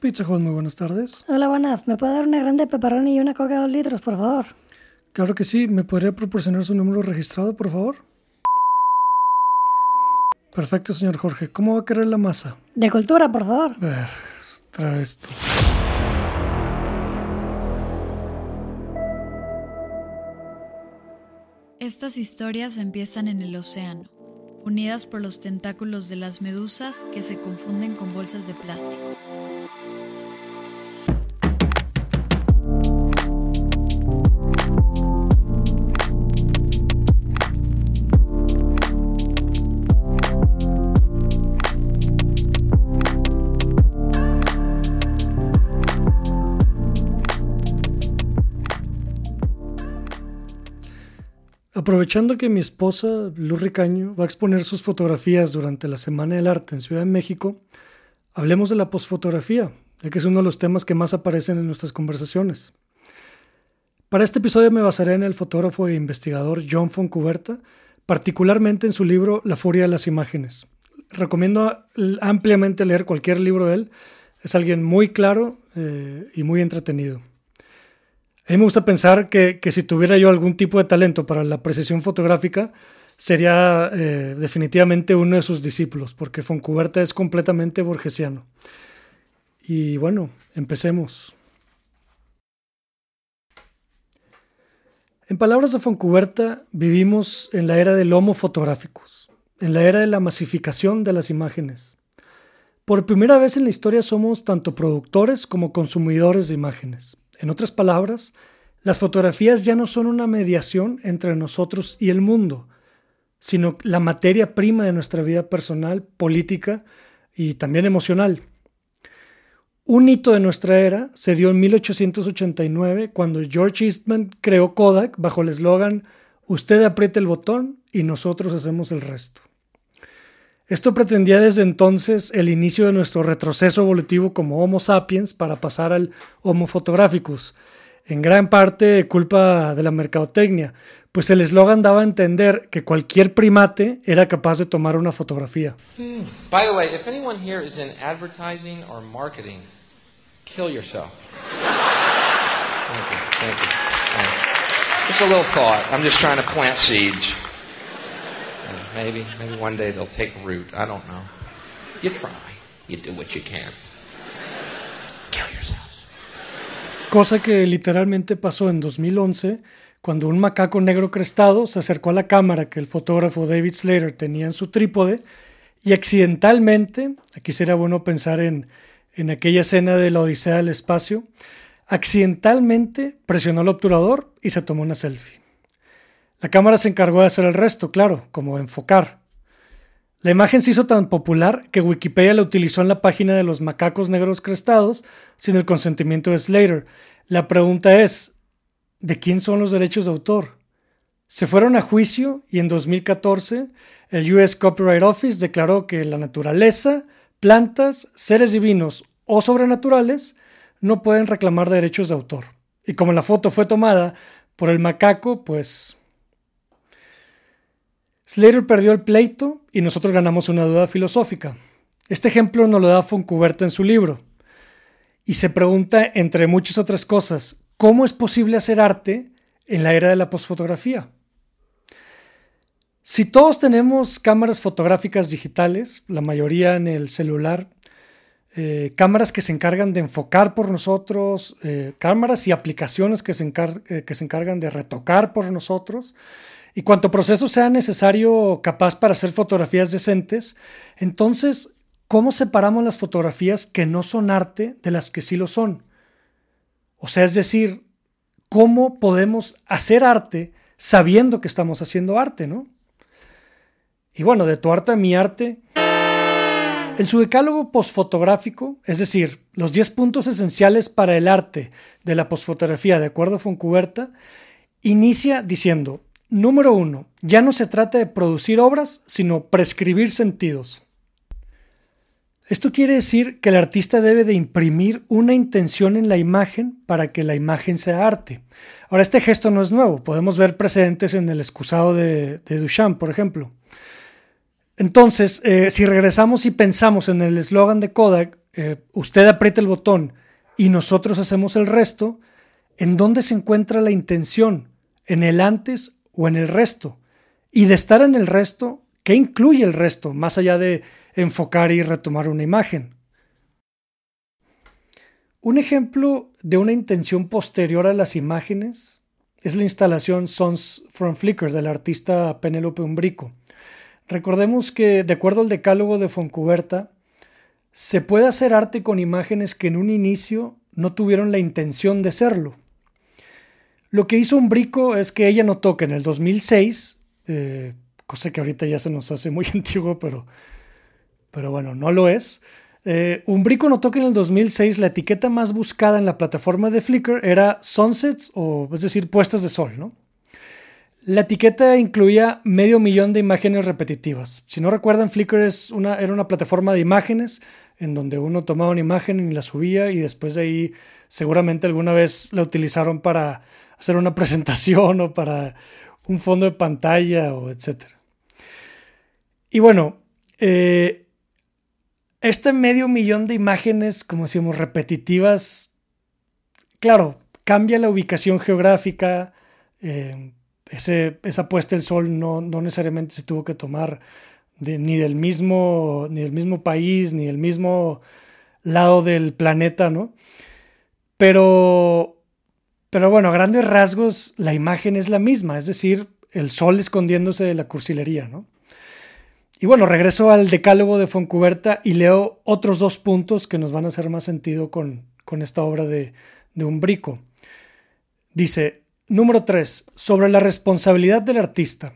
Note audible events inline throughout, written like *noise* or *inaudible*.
Pizza Hut, muy buenas tardes. Hola, buenas. ¿Me puede dar una grande pepperoni y una coca de dos litros, por favor? Claro que sí. ¿Me podría proporcionar su número registrado, por favor? Perfecto, señor Jorge. ¿Cómo va a querer la masa? De cultura, por favor. Ver, trae esto. Estas historias empiezan en el océano, unidas por los tentáculos de las medusas que se confunden con bolsas de plástico. Aprovechando que mi esposa, Luz Ricaño, va a exponer sus fotografías durante la Semana del Arte en Ciudad de México, hablemos de la posfotografía, ya que es uno de los temas que más aparecen en nuestras conversaciones. Para este episodio me basaré en el fotógrafo e investigador John Foncuberta, particularmente en su libro La furia de las imágenes. Recomiendo ampliamente leer cualquier libro de él, es alguien muy claro eh, y muy entretenido. A mí me gusta pensar que, si tuviera yo algún tipo de talento para la precisión fotográfica, sería eh, definitivamente uno de sus discípulos, porque Foncuberta es completamente borgesiano. Y bueno, empecemos. En palabras de Foncuberta, vivimos en la era del homo fotográficos, en la era de la masificación de las imágenes. Por primera vez en la historia somos tanto productores como consumidores de imágenes. En otras palabras, las fotografías ya no son una mediación entre nosotros y el mundo, sino la materia prima de nuestra vida personal, política y también emocional. Un hito de nuestra era se dio en 1889 cuando George Eastman creó Kodak bajo el eslogan Usted aprieta el botón y nosotros hacemos el resto. Esto pretendía desde entonces el inicio de nuestro retroceso evolutivo como Homo sapiens para pasar al Homo photographicus, en gran parte culpa de la mercadotecnia, pues el eslogan daba a entender que cualquier primate era capaz de tomar una fotografía. Hmm. By the way, if anyone here is in advertising or marketing, kill yourself. Thank you. Thank you. Thanks. A little thought. I'm just trying to plant seeds. Maybe, maybe one day they'll take root. I don't know. You try. You do what you can. Kill yourselves. Cosa que literalmente pasó en 2011 cuando un macaco negro crestado se acercó a la cámara que el fotógrafo David Slater tenía en su trípode y accidentalmente, aquí sería bueno pensar en, en aquella escena de la Odisea del Espacio, accidentalmente presionó el obturador y se tomó una selfie. La cámara se encargó de hacer el resto, claro, como enfocar. La imagen se hizo tan popular que Wikipedia la utilizó en la página de los macacos negros crestados sin el consentimiento de Slater. La pregunta es, ¿de quién son los derechos de autor? Se fueron a juicio y en 2014 el US Copyright Office declaró que la naturaleza, plantas, seres divinos o sobrenaturales no pueden reclamar derechos de autor. Y como la foto fue tomada por el macaco, pues Slater perdió el pleito y nosotros ganamos una duda filosófica. Este ejemplo nos lo da Foncuberta en su libro. Y se pregunta, entre muchas otras cosas, ¿cómo es posible hacer arte en la era de la posfotografía? Si todos tenemos cámaras fotográficas digitales, la mayoría en el celular, eh, cámaras que se encargan de enfocar por nosotros, eh, cámaras y aplicaciones eh, que se encargan de retocar por nosotros, y cuanto proceso sea necesario capaz para hacer fotografías decentes, entonces, ¿cómo separamos las fotografías que no son arte de las que sí lo son? O sea, es decir, ¿cómo podemos hacer arte sabiendo que estamos haciendo arte, no? Y bueno, de tu arte a mi arte. En su decálogo posfotográfico, es decir, los 10 puntos esenciales para el arte de la posfotografía de acuerdo a Foncuberta, inicia diciendo, Número uno, ya no se trata de producir obras, sino prescribir sentidos. Esto quiere decir que el artista debe de imprimir una intención en la imagen para que la imagen sea arte. Ahora, este gesto no es nuevo, podemos ver precedentes en el excusado de, de Duchamp, por ejemplo. Entonces, eh, si regresamos y pensamos en el eslogan de Kodak, eh, usted aprieta el botón y nosotros hacemos el resto, ¿en dónde se encuentra la intención? ¿En el antes o en el resto? Y de estar en el resto, ¿qué incluye el resto, más allá de enfocar y retomar una imagen? Un ejemplo de una intención posterior a las imágenes es la instalación Sons from Flickr del artista Penélope Umbrico. Recordemos que, de acuerdo al decálogo de Foncuberta, se puede hacer arte con imágenes que en un inicio no tuvieron la intención de serlo. Lo que hizo Umbrico es que ella notó que en el 2006, eh, cosa que ahorita ya se nos hace muy *laughs* antiguo, pero, pero bueno, no lo es, eh, Umbrico notó que en el 2006 la etiqueta más buscada en la plataforma de Flickr era sunsets, o es decir, puestas de sol, ¿no? La etiqueta incluía medio millón de imágenes repetitivas. Si no recuerdan, Flickr es una, era una plataforma de imágenes en donde uno tomaba una imagen y la subía y después de ahí seguramente alguna vez la utilizaron para hacer una *laughs* presentación o para un fondo de pantalla o etcétera. Y bueno, eh, este medio millón de imágenes, como decimos, repetitivas, claro, cambia la ubicación geográfica. Eh, esa puesta del sol no, necesariamente se tuvo que tomar ni, del mismo, ni del mismo país, ni del mismo lado del planeta, ¿no? Pero, pero bueno, a grandes rasgos la imagen es la misma, es decir, el sol escondiéndose de la cursilería, ¿no? Y bueno, regreso al decálogo de Foncuberta y leo otros dos puntos que nos van a hacer más sentido con, esta obra de, de Umbrico. Dice, número 3, sobre la responsabilidad del artista.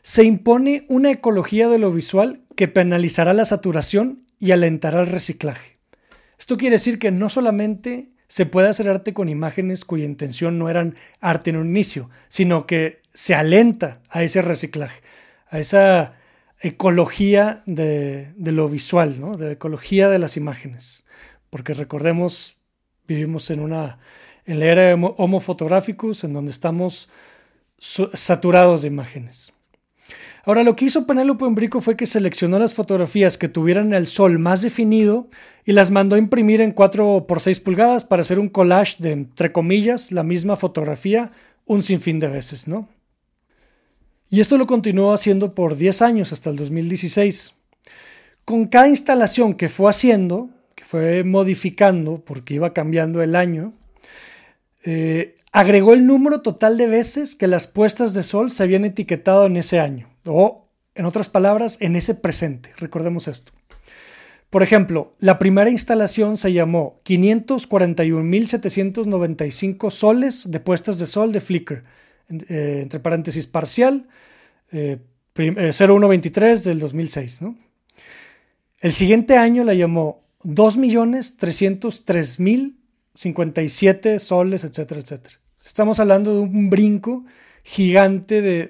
Se impone una ecología de lo visual que penalizará la saturación y alentará el reciclaje. Esto quiere decir que no solamente se puede hacer arte con imágenes cuya intención no eran arte en un inicio, sino que se alenta a ese reciclaje, a esa ecología de, lo visual, ¿no? de la ecología de las imágenes. Porque recordemos, vivimos en una en la era de Homo Photographicus, en donde estamos saturados de imágenes. Ahora, lo que hizo Penélope Umbrico fue que seleccionó las fotografías que tuvieran el sol más definido y las mandó a imprimir en 4 por 6 pulgadas para hacer un collage de, entre comillas, la misma fotografía un sinfín de veces, ¿no? Y esto lo continuó haciendo por 10 años hasta el 2016. Con cada instalación que fue haciendo, que fue modificando porque iba cambiando el año, eh, agregó el número total de veces que las puestas de sol se habían etiquetado en ese año, o en otras palabras, en ese presente. Recordemos esto. Por ejemplo, la primera instalación se llamó 541.795 soles de puestas de sol de Flickr eh, entre paréntesis, parcial, eh, 0123 eh, del 2006. ¿no? El siguiente año la llamó 2.303.057 soles, etcétera, etcétera. Estamos hablando de un brinco gigante de,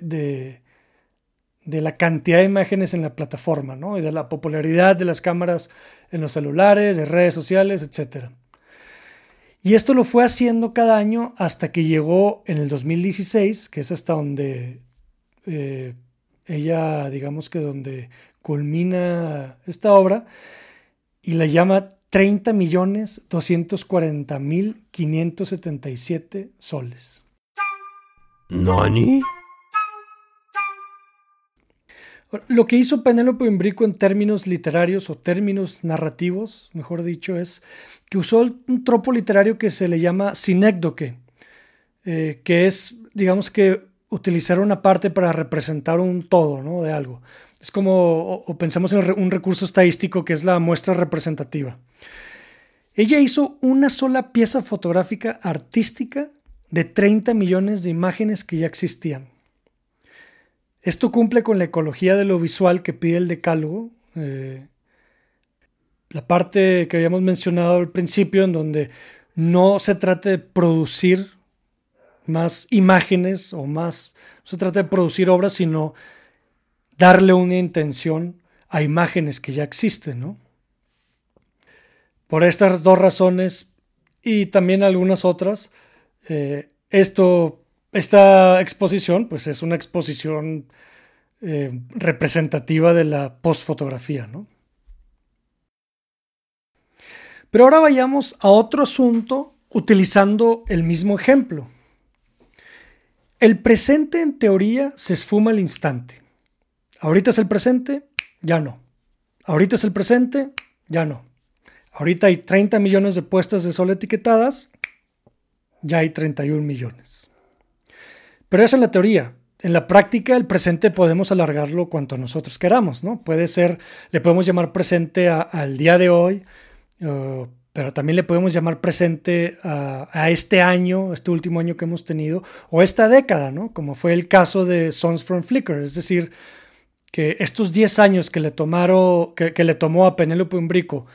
de, la cantidad de imágenes en la plataforma, ¿no? Y de la popularidad de las cámaras en los celulares, de redes sociales, etcétera. Y esto lo fue haciendo cada año hasta que llegó en el 2016, que es hasta donde eh, ella, digamos que donde culmina esta obra, y la llama 30 millones 240 mil 577 soles. ¿Nani? Lo que hizo Penélope Imbrico en términos literarios o términos narrativos, mejor dicho, es que usó un tropo literario que se le llama sinécdoque, eh, que es, digamos que, utilizar una parte para representar un todo ¿no? de algo. Es como, o, pensemos en un recurso estadístico que es la muestra representativa. Ella hizo una sola pieza fotográfica artística de 30 millones de imágenes que ya existían. Esto cumple con la ecología de lo visual que pide el decálogo. Eh, la parte que habíamos mencionado al principio, en donde no se trata de producir más imágenes o más, no se trata de producir obras, sino darle una intención a imágenes que ya existen, ¿no? Por estas dos razones y también algunas otras, eh, esto esta exposición, pues es una exposición eh, representativa de la postfotografía, ¿no? Pero ahora vayamos a otro asunto utilizando el mismo ejemplo. El presente en teoría se esfuma al instante. Ahorita es el presente, ya no. Ahorita es el presente, ya no. Ahorita hay 30 millones de puestas de sol etiquetadas, ya hay 31 millones. Pero eso es la teoría. En la práctica, el presente podemos alargarlo cuanto nosotros queramos, ¿no? Puede ser, le podemos llamar presente al día de hoy, pero también le podemos llamar presente a, este año, este último año que hemos tenido, o esta década, ¿no? Como fue el caso de Sons from Flickr, es decir, estos 10 años que le, tomaron, que, le tomó a Penélope Umbrico,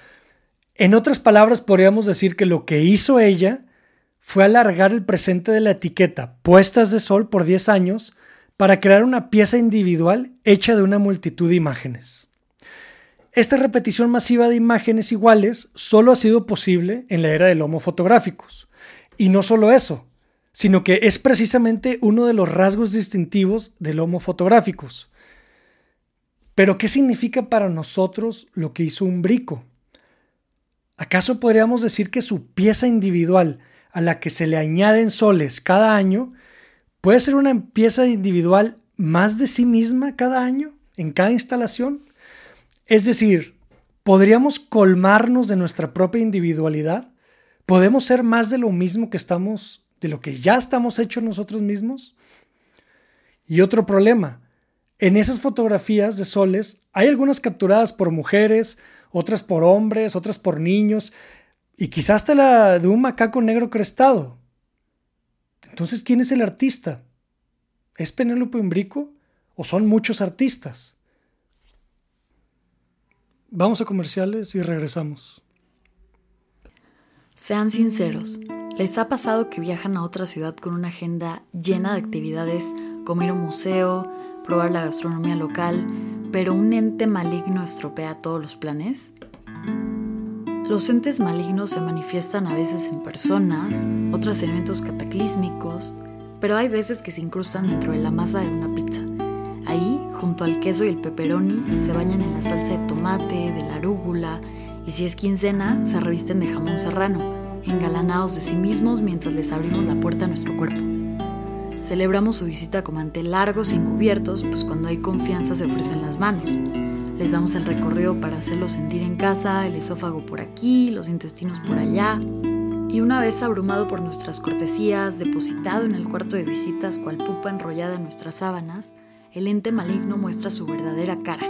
en otras palabras, podríamos decir que lo que hizo ella fue alargar el presente de la etiqueta Puestas de Sol por 10 años para crear una pieza individual hecha de una multitud de imágenes. Esta repetición masiva de imágenes iguales solo ha sido posible en la era del Homo fotográficos. Y no solo eso, sino que es precisamente uno de los rasgos distintivos del Homo fotográficos. Pero ¿qué significa para nosotros lo que hizo un brico? ¿Acaso podríamos decir que su pieza individual a la que se le añaden soles cada año puede ser una pieza individual más de sí misma cada año en cada instalación? Es decir, ¿podríamos colmarnos de nuestra propia individualidad? ¿Podemos ser más de lo mismo que estamos, de lo que ya estamos hechos nosotros mismos? Y otro problema, en esas fotografías de soles hay algunas capturadas por mujeres, otras por hombres, otras por niños, y quizás hasta la de un macaco negro crestado. Entonces, ¿quién es el artista? ¿Es Penélope Imbrico o son muchos artistas? Vamos a comerciales y regresamos. Sean sinceros, ¿les ha pasado que viajan a otra ciudad con una agenda llena de actividades como ir a un museo, probar la gastronomía local, pero un ente maligno estropea todos los planes? Los entes malignos se manifiestan a veces en personas, otras en eventos cataclísmicos, pero hay veces que se incrustan dentro de la masa de una pizza Ahí, junto al queso y el pepperoni, se bañan en la salsa de tomate, de la arúgula, y si es quincena, se revisten de jamón serrano, engalanados de sí mismos mientras les abrimos la puerta a nuestro cuerpo. Celebramos su visita con mantel largos y encubiertos, pues cuando hay confianza se ofrecen las manos. Les damos el recorrido para hacerlos sentir en casa, el esófago por aquí, los intestinos por allá. Y una vez abrumado por nuestras cortesías, depositado en el cuarto de visitas cual pupa enrollada en nuestras sábanas, el ente maligno muestra su verdadera cara.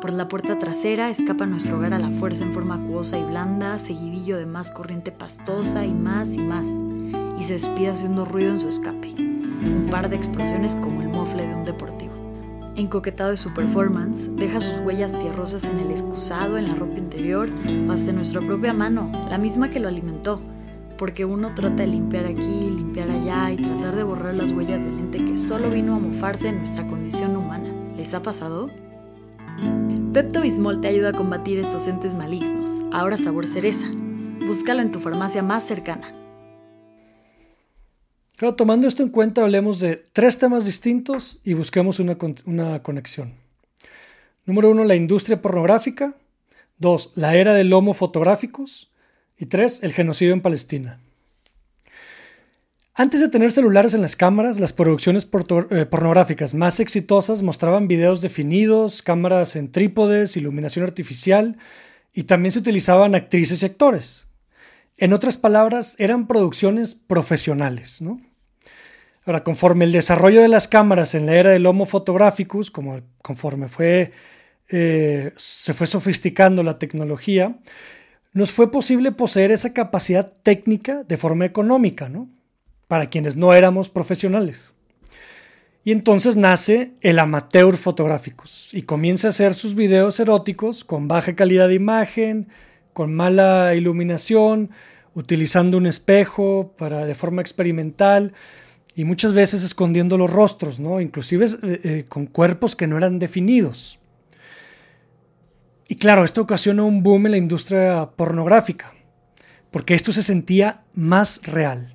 Por la puerta trasera escapa nuestro hogar a la fuerza en forma acuosa y blanda, seguidillo de más corriente pastosa y más y más, y se despide haciendo ruido en su escape. Un par de explosiones como el mofle de un deportivo. Encoquetado de su performance, deja sus huellas tierrosas en el excusado, en la ropa interior o hasta en nuestra propia mano, la misma que lo alimentó, porque uno trata de limpiar aquí, limpiar allá y tratar de borrar las huellas del ente que solo vino a mofarse en nuestra condición humana. ¿Les ha pasado? Pepto Bismol te ayuda a combatir estos entes malignos. Ahora sabor cereza. Búscalo en tu farmacia más cercana. Tomando esto en cuenta, hablemos de tres temas distintos y busquemos una, una conexión. Número uno, la industria pornográfica. Dos, la era del lomo fotográficos. Y tres, el genocidio en Palestina. Antes de tener celulares en las cámaras, las producciones eh, pornográficas más exitosas mostraban videos definidos, cámaras en trípodes, iluminación artificial y también se utilizaban actrices y actores. En otras palabras, eran producciones profesionales. Ahora, conforme el desarrollo de las cámaras en la era del Homo Photographicus, como conforme fue, eh, se fue sofisticando la tecnología, nos fue posible poseer esa capacidad técnica de forma económica, ¿no? Para quienes no éramos profesionales. Y entonces nace el amateur fotográficos y comienza a hacer sus videos eróticos con baja calidad de imagen, con mala iluminación, utilizando un espejo para de forma experimental y muchas veces escondiendo los rostros, ¿no? Inclusive eh, eh, con cuerpos que no eran definidos. Y claro, esto ocasionó un boom en la industria pornográfica, porque esto se sentía más real.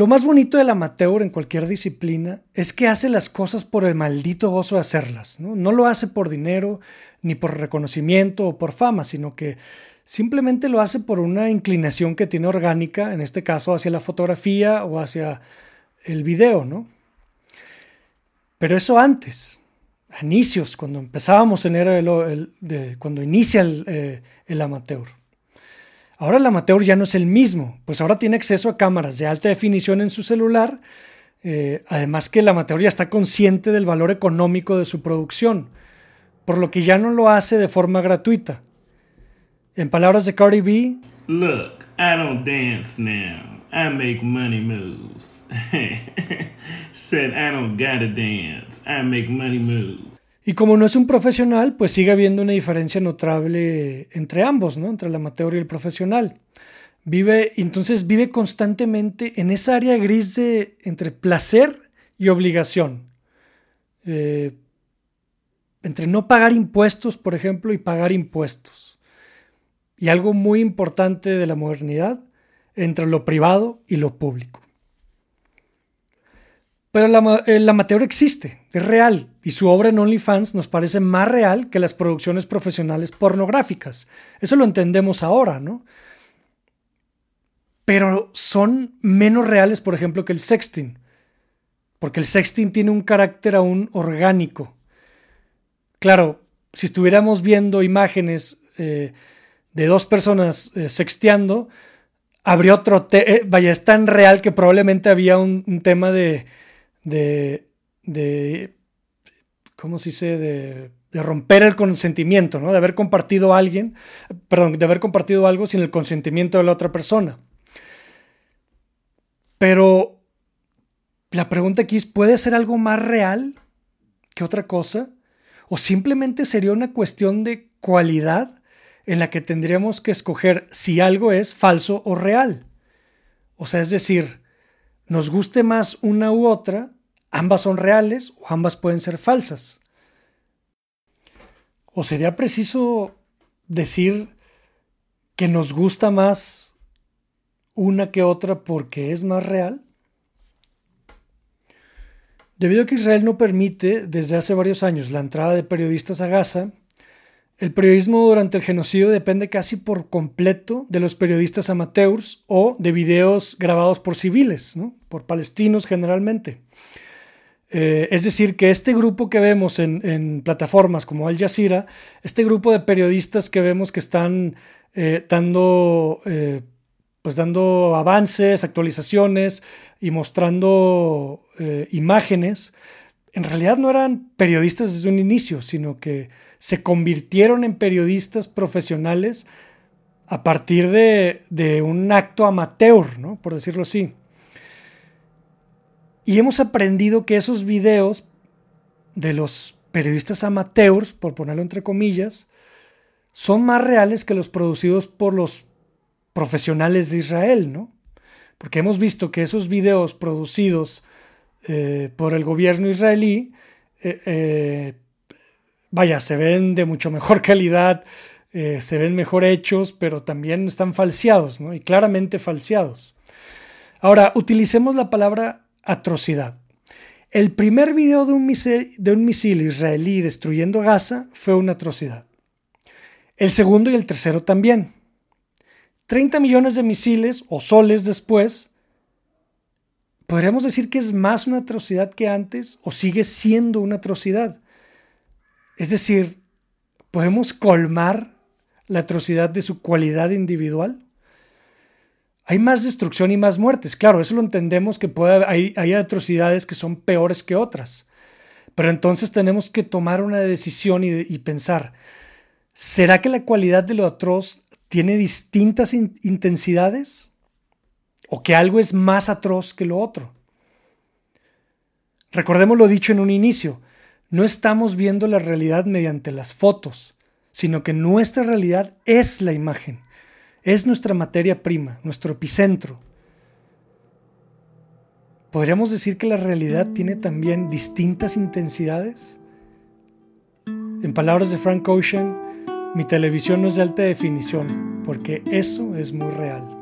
Lo más bonito del amateur en cualquier disciplina es que hace las cosas por el maldito gozo de hacerlas. ¿no? no lo hace por dinero, ni por reconocimiento o por fama, sino que simplemente lo hace por una inclinación que tiene orgánica, en este caso hacia la fotografía o hacia el video, ¿no? Pero eso antes, a inicios, cuando empezábamos en era de, cuando inicia eh, el, amateur. Ahora el amateur ya no es el mismo, pues ahora tiene acceso a cámaras de alta definición en su celular, eh, además que el amateur ya está consciente del valor económico de su producción, por lo que ya no lo hace de forma gratuita. En palabras de Cardi B, Look, I don't dance now. I make money moves. *laughs* Said I don't gotta dance. I make money moves. Y como no es un profesional, pues sigue habiendo una diferencia notable entre ambos, ¿no? Entre el amateur y el profesional. Vive, entonces vive constantemente en esa área gris de entre placer y obligación. Eh, entre no pagar impuestos, por ejemplo, y pagar impuestos. Y algo muy importante de la modernidad, entre lo privado y lo público. Pero el amateur existe, es real, y su obra en OnlyFans nos parece más real que las producciones profesionales pornográficas. Eso lo entendemos ahora, ¿no? Pero son menos reales, por ejemplo, que el sexting, porque el sexting tiene un carácter aún orgánico. Claro, si estuviéramos viendo imágenes eh, de dos personas eh, sexteando, habría otro, eh, vaya, es tan real que probablemente había un, tema de, de, de, ¿cómo se dice? De, de, romper el consentimiento, ¿no? De haber compartido a alguien, perdón, de haber compartido algo sin el consentimiento de la otra persona. Pero la pregunta aquí es, ¿puede ser algo más real que otra cosa? ¿O simplemente sería una cuestión de cualidad en la que tendríamos que escoger si algo es falso o real? O sea, es decir, nos guste más una u otra, ambas son reales o ambas pueden ser falsas. ¿O sería preciso decir que nos gusta más una que otra porque es más real? Debido a que Israel no permite desde hace varios años la entrada de periodistas a Gaza, el periodismo durante el genocidio depende casi por completo de los periodistas amateurs o de videos grabados por civiles, por palestinos generalmente. Eh, es decir, que este grupo que vemos en, plataformas como Al Jazeera, este grupo de periodistas que vemos que están eh, dando eh, pues dando avances, actualizaciones y mostrando imágenes, en realidad no eran periodistas desde un inicio, sino que se convirtieron en periodistas profesionales a partir de, un acto amateur, ¿no? por decirlo así. Y hemos aprendido que esos videos de los periodistas amateurs, por ponerlo entre comillas, son más reales que los producidos por los profesionales de Israel, ¿no? Porque hemos visto que esos videos producidos eh, por el gobierno israelí, eh, eh, vaya, se ven de mucho mejor *laughs* calidad, se ven mejor hechos, pero también están falseados, ¿no? Y claramente falseados. Ahora, utilicemos la palabra atrocidad. El primer video de un, misil, de un misil israelí destruyendo Gaza fue una atrocidad. El segundo y el tercero también. 30 millones de misiles o soles después, ¿podríamos decir que es más una atrocidad que antes o sigue siendo una atrocidad? Es decir, ¿podemos colmar la atrocidad de su cualidad individual? Hay más destrucción y más muertes. Claro, eso lo entendemos que hay, atrocidades que son peores que otras. Pero entonces tenemos que tomar una decisión y pensar, ¿será que la cualidad de lo atroz tiene distintas intensidades o que algo es más atroz que lo otro. Recordemos lo dicho en un inicio, no estamos viendo la realidad mediante las fotos, sino que nuestra realidad es la imagen, es nuestra materia prima, nuestro epicentro. ¿Podríamos decir que la realidad tiene también distintas intensidades? En palabras de Frank Ocean, mi televisión no es de alta definición, porque eso es muy real.